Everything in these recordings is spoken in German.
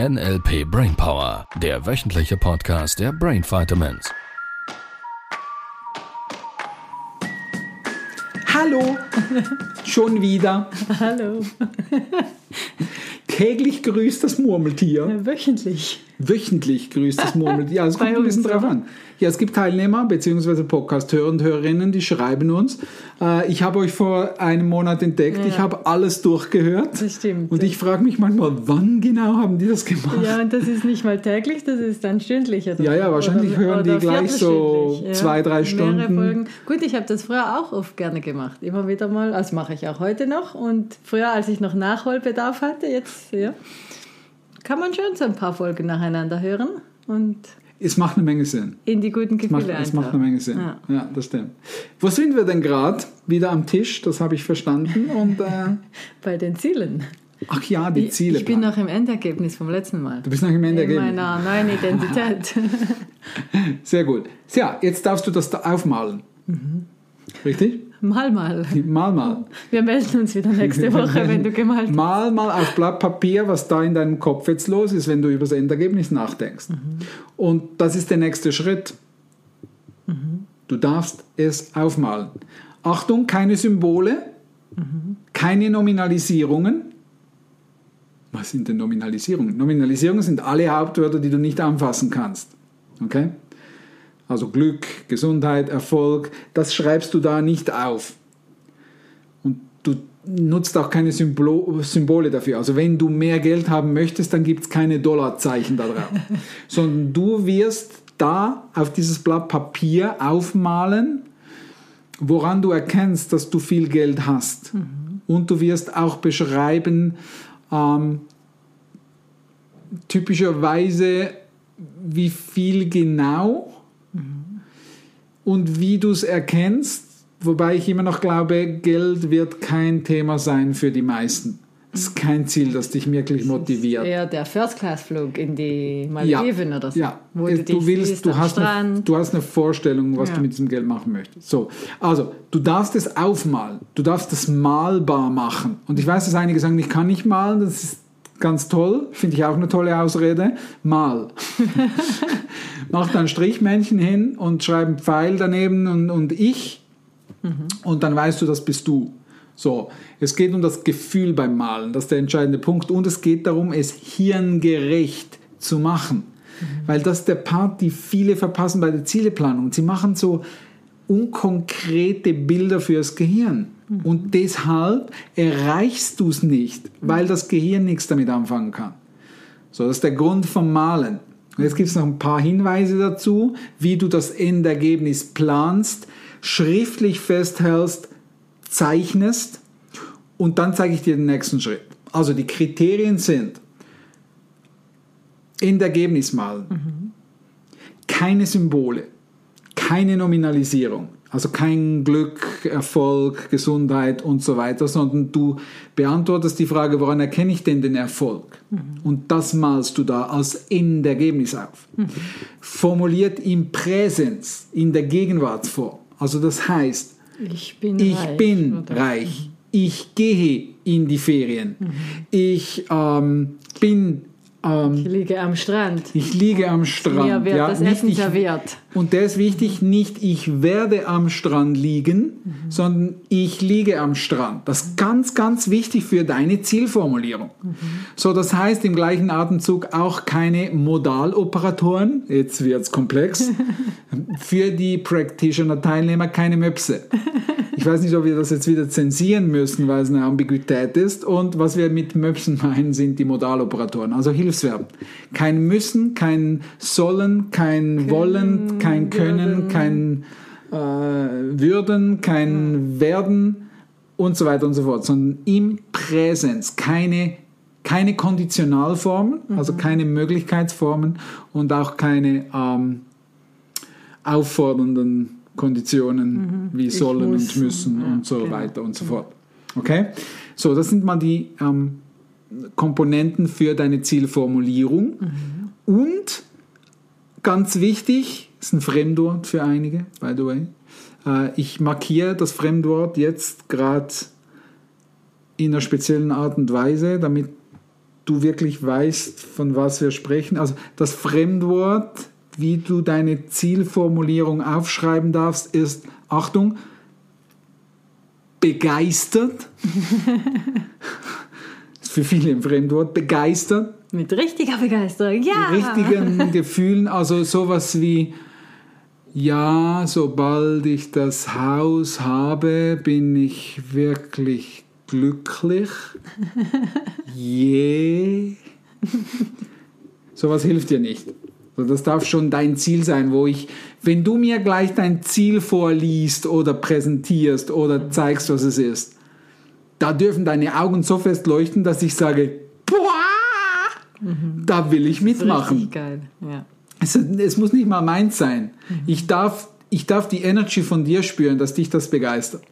NLP Brainpower, der wöchentliche Podcast der Brain Vitamins. Hallo, schon wieder. Hallo. Täglich grüßt das Murmeltier. Wöchentlich. Wöchentlich grüßt das Murmeltier. Ja, es kommt ein bisschen drauf an. Ja, es gibt Teilnehmer bzw. Podcast-Hörer und Hörerinnen, die schreiben uns. Äh, ich habe euch vor einem Monat entdeckt. Ja. Ich habe alles durchgehört. Das stimmt. Und ich frage mich manchmal, wann genau haben die das gemacht? Ja, und das ist nicht mal täglich, das ist dann stündlich. Oder Ja, ja, wahrscheinlich oder, hören die oder gleich so viertelstündlich, zwei, drei Stunden. Folgen. Gut, ich habe das früher auch oft gerne gemacht. Immer wieder mal. Also mache ich auch heute noch. Und früher, als ich noch Nachholbedarf hatte, jetzt, ja, kann man schon so ein paar Folgen nacheinander hören und Es macht eine Menge Sinn. in die guten Es macht, Gefühle es macht eine. Menge Sinn. Ja. Ja. das stimmt. Wo sind wir denn gerade? Wieder am Tisch, das habe ich verstanden. Und äh, Bei den Zielen. ach ja, die Ziele. Ich bin noch im Endergebnis vom letzten Mal. Du bist noch im in Endergebnis. meiner neuen Identität. Sehr gut. Ja, jetzt darfst du das da aufmalen. Mhm. Richtig? mal, mal. Mal, mal. Wir melden uns wieder nächste Woche, wenn du gemalt hast. Mal, mal auf Blatt Papier, was da in deinem Kopf jetzt los ist, wenn du über das Endergebnis nachdenkst. Mhm. Und das ist der nächste Schritt. Mhm. Du darfst es aufmalen. Achtung, keine Symbole, Mhm. keine Nominalisierungen. Was sind denn Nominalisierungen? Nominalisierungen sind alle Hauptwörter, die du nicht anfassen kannst. Okay? Also Glück, Gesundheit, Erfolg, das schreibst du da nicht auf. Und du nutzt auch keine Symbolo Symbole dafür. Also wenn du mehr Geld haben möchtest, dann gibt es keine Dollarzeichen da drauf. Sondern du wirst da auf dieses Blatt Papier aufmalen, woran du erkennst, dass du viel Geld hast. Und du wirst auch beschreiben, ähm, typischerweise, wie viel genau und wie du es erkennst. Wobei ich immer noch glaube, Geld wird kein Thema sein für die meisten. Es ist kein Ziel, das dich wirklich motiviert. Eher der First-Class-Flug in die Malediven oder so. Ja, Wo Es- du, du, willst, du, hast eine, du hast eine Vorstellung, was Ja. du mit diesem Geld machen möchtest. So, also du darfst es aufmalen, du darfst es malbar machen. Und ich weiß, dass einige sagen, ich kann nicht malen, das ist ganz toll, finde ich auch eine tolle Ausrede. Mal. Mach da ein Strichmännchen hin und schreib einen Pfeil daneben und, und ich. Und dann weißt du, das bist du. So, es geht um das Gefühl beim Malen, das ist der entscheidende Punkt. Und es geht darum, es hirngerecht zu machen. Weil das ist der Part, die viele verpassen bei der Zieleplanung. Sie machen so unkonkrete Bilder fürs Gehirn. Und deshalb erreichst du es nicht, weil das Gehirn nichts damit anfangen kann. So, das ist der Grund vom Malen. Und jetzt gibt es noch ein paar Hinweise dazu, wie du das Endergebnis planst, schriftlich festhältst, zeichnest und dann zeige ich dir den nächsten Schritt. Also die Kriterien sind Endergebnis malen, keine Symbole, keine Nominalisierung, also kein Glück, Erfolg, Gesundheit und so weiter, sondern du beantwortest die Frage, woran erkenne ich denn den Erfolg? Und das malst du da als Endergebnis auf. Formuliert im Präsens, in der Gegenwartsform. Also das heißt, Ich bin ich reich. bin reich. Ich gehe in die Ferien. Ich ähm, bin, ähm, Ich liege am Strand. ich liege am Strand. Mir wird ja, das nicht Essen ich, serviert. und der ist wichtig, nicht ich werde am Strand liegen, sondern ich liege am Strand. Das ist ganz, ganz wichtig für deine Zielformulierung. So, das heißt im gleichen Atemzug auch keine Modaloperatoren, jetzt wird es komplex, für die Practitioner-Teilnehmer keine Möpse. Ich weiß nicht, ob wir das jetzt wieder zensieren müssen, weil es eine Ambiguität ist. Und was wir mit Möpsen meinen, sind die Modaloperatoren, also Hilfsverben. Kein müssen, kein sollen, kein wollen, kein können, kein äh, würden, kein werden und so weiter und so fort, sondern im Präsens keine keine Konditionalformen, also keine Möglichkeitsformen und auch keine ähm, auffordernden Konditionen wie Ich sollen muss und müssen und- ja, und so genau. weiter und so fort. Okay? So, das sind mal die ähm, Komponenten für deine Zielformulierung. Und ganz wichtig, ist ein Fremdwort für einige, by the way. Äh, ich markiere das Fremdwort jetzt gerade in einer speziellen Art und Weise, damit du wirklich weißt, von was wir sprechen. Also das Fremdwort, wie du deine Zielformulierung aufschreiben darfst, ist, Achtung, begeistert. ist für viele ein Fremdwort, begeistert. Mit richtiger Begeisterung, ja. Richtigen Gefühlen, also sowas wie, ja, sobald ich das Haus habe, bin ich wirklich glücklich. Je. Yeah. Sowas hilft dir nicht. Also das darf schon dein Ziel sein, wo ich, wenn du mir gleich dein Ziel vorliest oder präsentierst oder zeigst, was es ist, da dürfen deine Augen so fest leuchten, dass ich sage, boah, mhm. da will ich mitmachen. Richtig geil, ja. Es, es, muss nicht mal meins sein. Mhm. Ich, darf, ich darf die Energy von dir spüren, dass dich das begeistert.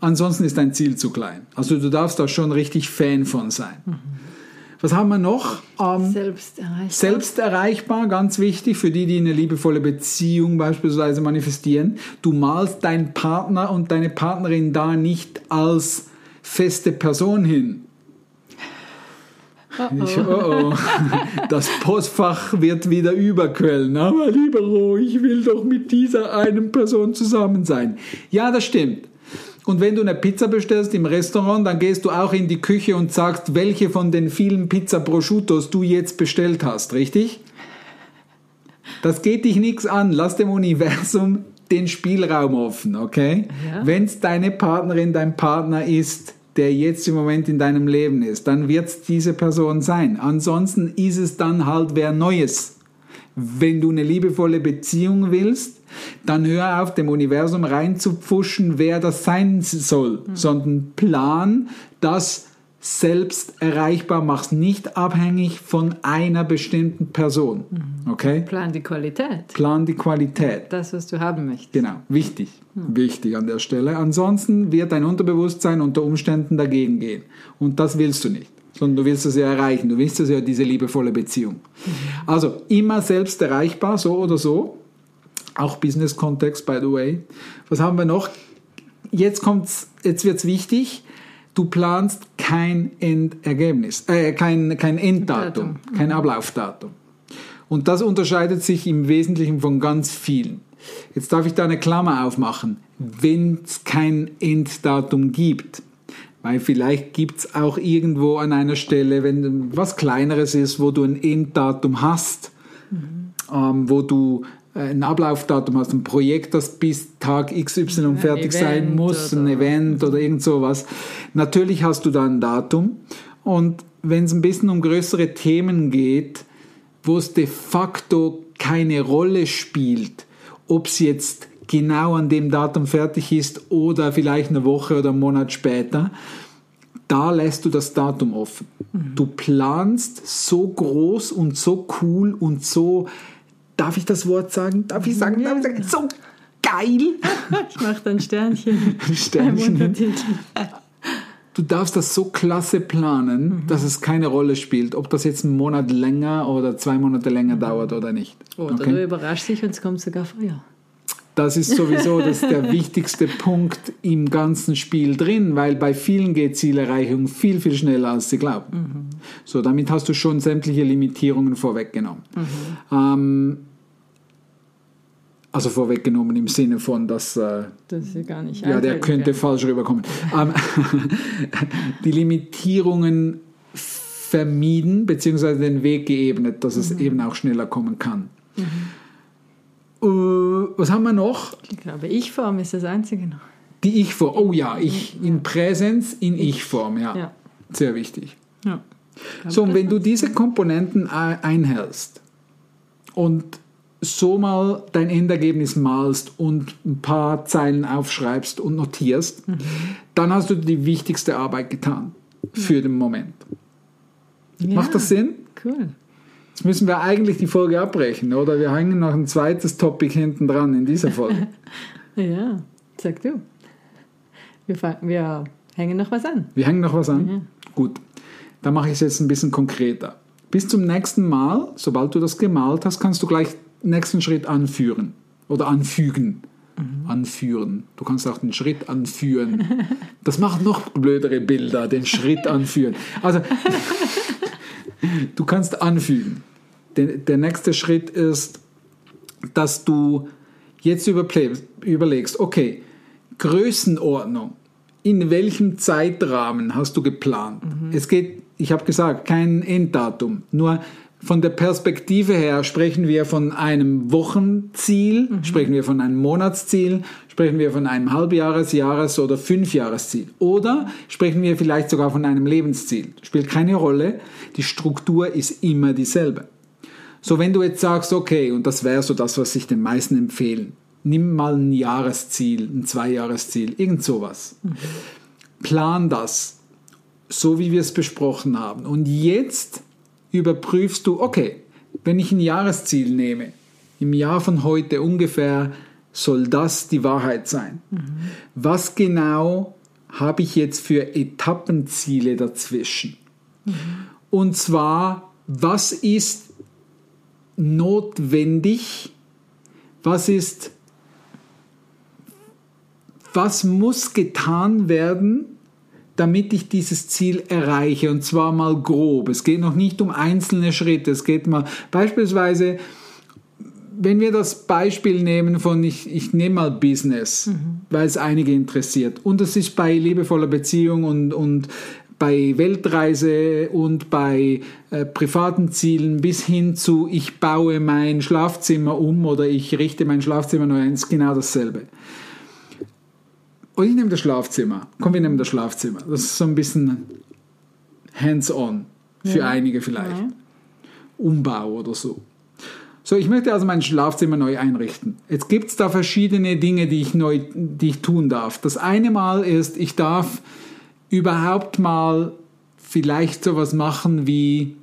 Ansonsten ist dein Ziel zu klein. Also du darfst da schon richtig Fan von sein. Mhm. Was haben wir noch? Ähm, selbst erreichbar. Selbst erreichbar, ganz wichtig für die, die eine liebevolle Beziehung beispielsweise manifestieren. Du malst deinen Partner und deine Partnerin da nicht als feste Person hin. Oh oh. Ich, oh, oh. Das Postfach wird wieder überquellen. Aber lieber Ro, ich will doch mit dieser einen Person zusammen sein. Ja, das stimmt. Und wenn du eine Pizza bestellst im Restaurant, dann gehst du auch in die Küche und sagst, welche von den vielen Pizza Prosciuttos du jetzt bestellt hast, richtig? Das geht dich nichts an. Lass dem Universum den Spielraum offen, okay? Ja. Wenn es deine Partnerin, dein Partner ist, der jetzt im Moment in deinem Leben ist, dann wird es diese Person sein. Ansonsten ist es dann halt wer Neues. Wenn du eine liebevolle Beziehung willst, dann hör auf, dem Universum reinzupfuschen, wer das sein soll, mhm. sondern plan das selbst erreichbar, mach's nicht abhängig von einer bestimmten Person. Mhm. Okay? Plan die Qualität. Plan die Qualität. Das, was du haben möchtest. Genau, wichtig. Mhm. Wichtig an der Stelle. Ansonsten wird dein Unterbewusstsein unter Umständen dagegen gehen. Und das willst du nicht sondern du willst es ja erreichen. Du willst es ja diese liebevolle Beziehung. Also immer selbst erreichbar, so oder so. Auch Business-Kontext, by the way. Was haben wir noch? Jetzt kommt's, jetzt wird's wichtig. Du planst kein Endergebnis, äh, kein, kein Enddatum, Datum. kein Ablaufdatum. Und das unterscheidet sich im Wesentlichen von ganz vielen. Jetzt darf ich da eine Klammer aufmachen. Wenn es kein Enddatum gibt, weil vielleicht gibt es auch irgendwo an einer Stelle, wenn was Kleineres ist, wo du ein Enddatum hast, mhm. ähm, wo du äh, ein Ablaufdatum hast, ein Projekt, das bis Tag XY ja, fertig sein muss, ein Event oder irgend sowas. Natürlich hast du da ein Datum. Und wenn es ein bisschen um größere Themen geht, wo es de facto keine Rolle spielt, ob es jetzt genau an dem Datum fertig ist oder vielleicht eine Woche oder einen Monat später, da lässt du das Datum offen. Mhm. Du planst so groß und so cool und so Darf ich das Wort sagen? Darf ich sagen? Darf ich sagen? So geil! Ich mache dann Sternchen. Sternchen. Du darfst das so klasse planen, mhm. dass es keine Rolle spielt, ob das jetzt einen Monat länger oder zwei Monate länger mhm. dauert oder nicht. Oder okay? du überraschst dich und es kommt sogar früher. Das ist sowieso das der wichtigste Punkt im ganzen Spiel drin, weil bei vielen geht Zielerreichung viel, viel schneller, als sie glauben. Mhm. So, damit hast du schon sämtliche Limitierungen vorweggenommen. Mhm. Ähm, also vorweggenommen im Sinne von, dass. Äh, das ist gar nicht Ja, der könnte werden. falsch rüberkommen. ähm, die Limitierungen vermieden, beziehungsweise den Weg geebnet, dass es mhm. eben auch schneller kommen kann. Mhm. Uh, was haben wir noch? Ich glaube, Ich-Form ist das einzige noch. Die Ich-Form, oh ja, ich in Präsenz, in Ich-Form, ja. ja. Sehr wichtig. Ja. So, und wenn du diese Komponenten einhältst und so mal dein Endergebnis malst und ein paar Zeilen aufschreibst und notierst, mhm. dann hast du die wichtigste Arbeit getan für den Moment. Ja, Macht das Sinn? Cool. Jetzt müssen wir eigentlich die Folge abbrechen, oder? Wir hängen noch ein zweites Topic hinten dran in dieser Folge. ja, sag du. Wir, wir, hängen noch was an. Wir hängen noch was an? Mhm. Gut. Dann mache ich es jetzt ein bisschen konkreter. Bis zum nächsten Mal, sobald du das gemalt hast, kannst du gleich nächsten Schritt anführen oder anfügen. Mhm. Anführen. Du kannst auch den Schritt anführen. Das macht noch blödere Bilder, den Schritt anführen. Also, Du kannst anfügen. Der, der nächste Schritt ist, dass du jetzt überlegst, okay, Größenordnung. In welchem Zeitrahmen hast du geplant? Mhm. Es geht, ich habe gesagt, kein Enddatum. Nur von der Perspektive her sprechen wir von einem Wochenziel, mhm. sprechen wir von einem Monatsziel, sprechen wir von einem Halbjahres-, Jahres- oder Fünfjahresziel. Oder sprechen wir vielleicht sogar von einem Lebensziel. Spielt keine Rolle. Die Struktur ist immer dieselbe. So, wenn du jetzt sagst, okay, und das wäre so das, was ich den meisten empfehlen, nimm mal ein Jahresziel, ein Zweijahresziel, irgend sowas. Mhm. Plan das, so wie wir es besprochen haben. Und jetzt überprüfst du, okay, wenn ich ein Jahresziel nehme, im Jahr von heute ungefähr soll das die Wahrheit sein. Mhm. Was genau habe ich jetzt für Etappenziele dazwischen? Mhm. Und zwar, was ist notwendig? Was ist, was muss getan werden, damit ich dieses Ziel erreiche. Und zwar mal grob. Es geht noch nicht um einzelne Schritte. Es geht mal beispielsweise, wenn wir das Beispiel nehmen von, ich, ich nehme mal Business, mhm. weil es einige interessiert. Und das ist bei liebevoller Beziehung und, und bei Weltreise und bei äh, privaten Zielen bis hin zu, ich baue mein Schlafzimmer um oder ich richte mein Schlafzimmer neu ein, ist genau dasselbe. Und ich nehme das Schlafzimmer. Komm, wir nehmen das Schlafzimmer. Das ist so ein bisschen hands-on für ja. einige vielleicht. Ja. Umbau oder so. So, ich möchte also mein Schlafzimmer neu einrichten. Jetzt gibt es da verschiedene Dinge, die ich neu, die ich tun darf. Das eine Mal ist, ich darf überhaupt mal vielleicht sowas machen wie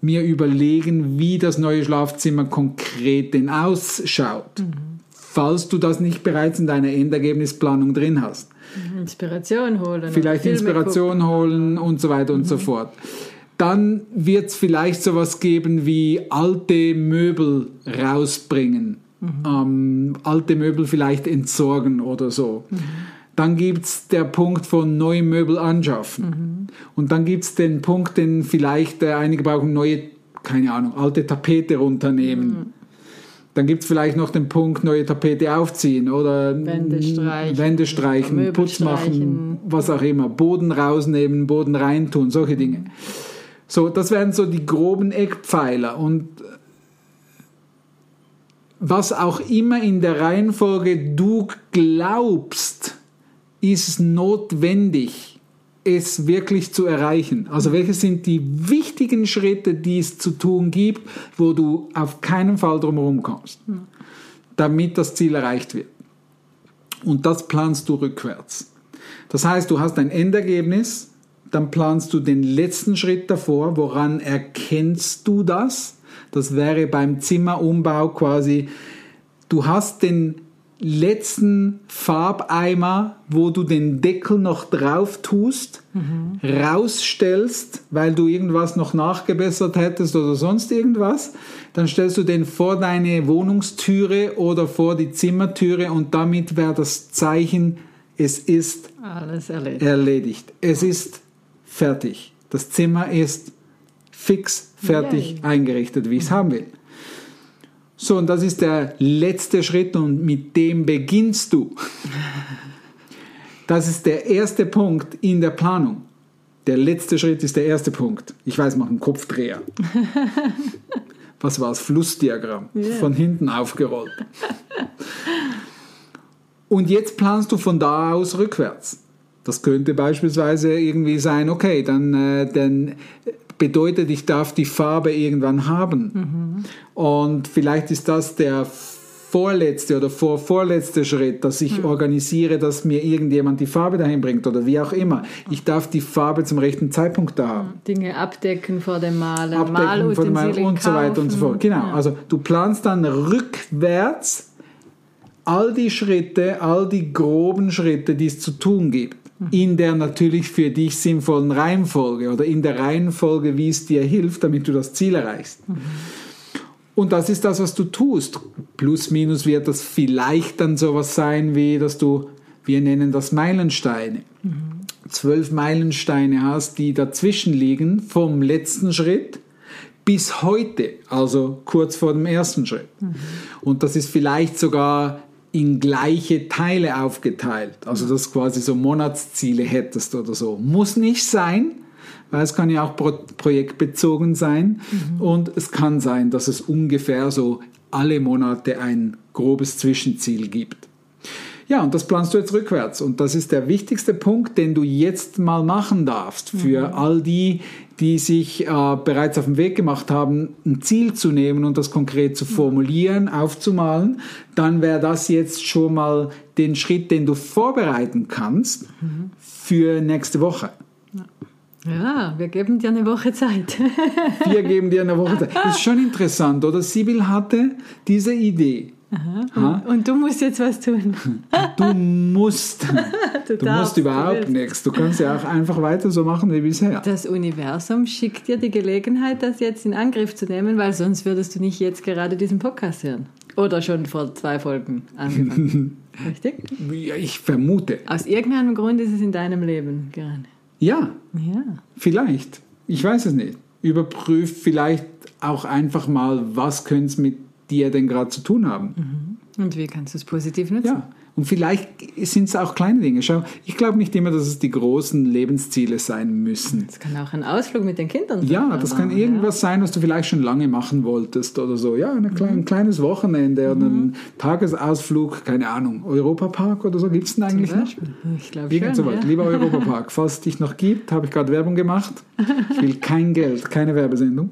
mir überlegen, wie das neue Schlafzimmer konkret denn ausschaut. Mhm falls du das nicht bereits in deiner Endergebnisplanung drin hast. Inspiration holen. Vielleicht Inspiration gucken. holen und so weiter und mhm. so fort. Dann wird es vielleicht sowas geben wie alte Möbel rausbringen, mhm. ähm, alte Möbel vielleicht entsorgen oder so. Mhm. Dann gibt es der Punkt von neue Möbel anschaffen. Mhm. Und dann gibt es den Punkt, den vielleicht äh, einige brauchen, neue, keine Ahnung, alte Tapete runternehmen mhm. Dann gibt es vielleicht noch den Punkt, neue Tapete aufziehen oder Wände streichen, Wände streichen Putz machen, was auch immer. Boden rausnehmen, Boden reintun, solche Dinge. So, das wären so die groben Eckpfeiler. Und was auch immer in der Reihenfolge du glaubst, ist notwendig es wirklich zu erreichen? Also welche sind die wichtigen Schritte, die es zu tun gibt, wo du auf keinen Fall drumherum kommst, damit das Ziel erreicht wird? Und das planst du rückwärts. Das heißt, du hast ein Endergebnis, dann planst du den letzten Schritt davor. Woran erkennst du das? Das wäre beim Zimmerumbau quasi, du hast den letzten Farbeimer, wo du den Deckel noch drauf tust, mhm. rausstellst, weil du irgendwas noch nachgebessert hättest oder sonst irgendwas, dann stellst du den vor deine Wohnungstüre oder vor die Zimmertüre und damit wäre das Zeichen, es ist Alles erledigt. erledigt. Es ist fertig. Das Zimmer ist fix fertig Yay. eingerichtet, wie ich es haben will. So, und das ist der letzte Schritt und mit dem beginnst du. Das ist der erste Punkt in der Planung. Der letzte Schritt ist der erste Punkt. Ich weiß, mach einen Kopfdreher. Was war das? Flussdiagramm. Yeah. Von hinten aufgerollt. Und jetzt planst du von da aus rückwärts. Das könnte beispielsweise irgendwie sein, okay, dann, äh, dann bedeutet, ich darf die Farbe irgendwann haben. Mhm. Und vielleicht ist das der vorletzte oder vor vorletzte Schritt, dass ich mhm. organisiere, dass mir irgendjemand die Farbe dahin bringt oder wie auch immer. Ich darf die Farbe zum rechten Zeitpunkt da haben. Dinge abdecken vor dem Malen, abdecken vor dem Malen und so weiter und so fort. Genau. Ja. Also du planst dann rückwärts all die Schritte, all die groben Schritte, die es zu tun gibt in der natürlich für dich sinnvollen Reihenfolge oder in der Reihenfolge, wie es dir hilft, damit du das Ziel erreichst. Mhm. Und das ist das, was du tust. Plus, minus wird das vielleicht dann sowas sein, wie dass du, wir nennen das Meilensteine. Mhm. zwölf Meilensteine hast, die dazwischen liegen vom letzten Schritt bis heute, also kurz vor dem ersten Schritt. Und das ist vielleicht sogar in gleiche Teile aufgeteilt. Also dass du quasi so Monatsziele hättest oder so. Muss nicht sein, weil es kann ja auch pro projektbezogen sein. Und es kann sein, dass es ungefähr so alle Monate ein grobes Zwischenziel gibt. Ja, und das planst du jetzt rückwärts. Und das ist der wichtigste Punkt, den du jetzt mal machen darfst für mhm. all die, die sich äh, bereits auf den Weg gemacht haben, ein Ziel zu nehmen und das konkret zu formulieren, aufzumalen. Dann wäre das jetzt schon mal den Schritt, den du vorbereiten kannst mhm. für nächste Woche. Ja, wir geben dir eine Woche Zeit. wir geben dir eine Woche Zeit. Das ist schon interessant, oder? Sibyl hatte diese Idee. Aha. Und, du musst jetzt was tun. Du musst. du, du musst überhaupt du nichts. Du kannst ja auch einfach weiter so machen wie bisher. Das Universum schickt dir die Gelegenheit, das jetzt in Angriff zu nehmen, weil sonst würdest du nicht jetzt gerade diesen Podcast hören. Oder schon vor zwei Folgen angefangen. Richtig? Ich vermute. Aus irgendeinem Grund ist es in deinem Leben gerade. Ja. Ja. Vielleicht. Ich weiß es nicht. Überprüf vielleicht auch einfach mal, was könnte es mit die ja denn gerade zu tun haben. Mhm. Und wie kannst du es positiv nutzen? Ja. Und vielleicht sind es auch kleine Dinge. Schau, ich glaube nicht immer, dass es die großen Lebensziele sein müssen. Es kann auch ein Ausflug mit den Kindern sein. Ja, das kann irgendwas ja. sein, was du vielleicht schon lange machen wolltest oder so. Ja, eine mhm. ein kleines Wochenende mhm. oder ein Tagesausflug, keine Ahnung, Europapark oder so. Gibt es denn eigentlich noch? Ich glaube schon, so. Ja. Lieber Europapark, falls es dich noch gibt, habe ich gerade Werbung gemacht. Ich will kein Geld, keine Werbesendung.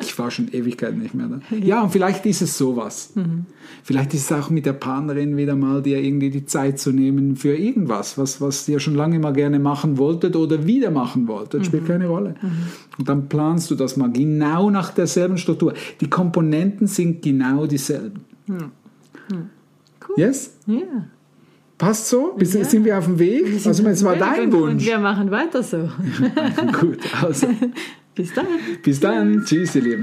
Ich war schon Ewigkeiten nicht mehr da. Ja, und vielleicht ist es sowas. Mhm. Vielleicht ist es auch mit der Partnerin wieder mal dir irgendwie die Zeit zu nehmen für irgendwas, was, was ihr schon lange mal gerne machen wolltet oder wieder machen wolltet. Spielt mhm. keine Rolle. Mhm. Und dann planst du das mal genau nach derselben Struktur. Die Komponenten sind genau dieselben. Mhm. Cool. Yes? Ja. Passt so? Bis, ja. Sind wir auf dem Weg? Also, es war dein Wunsch. Und wir machen weiter so. Gut, also. Bis dann. Bis dann. Tschüss, ihr Lieben.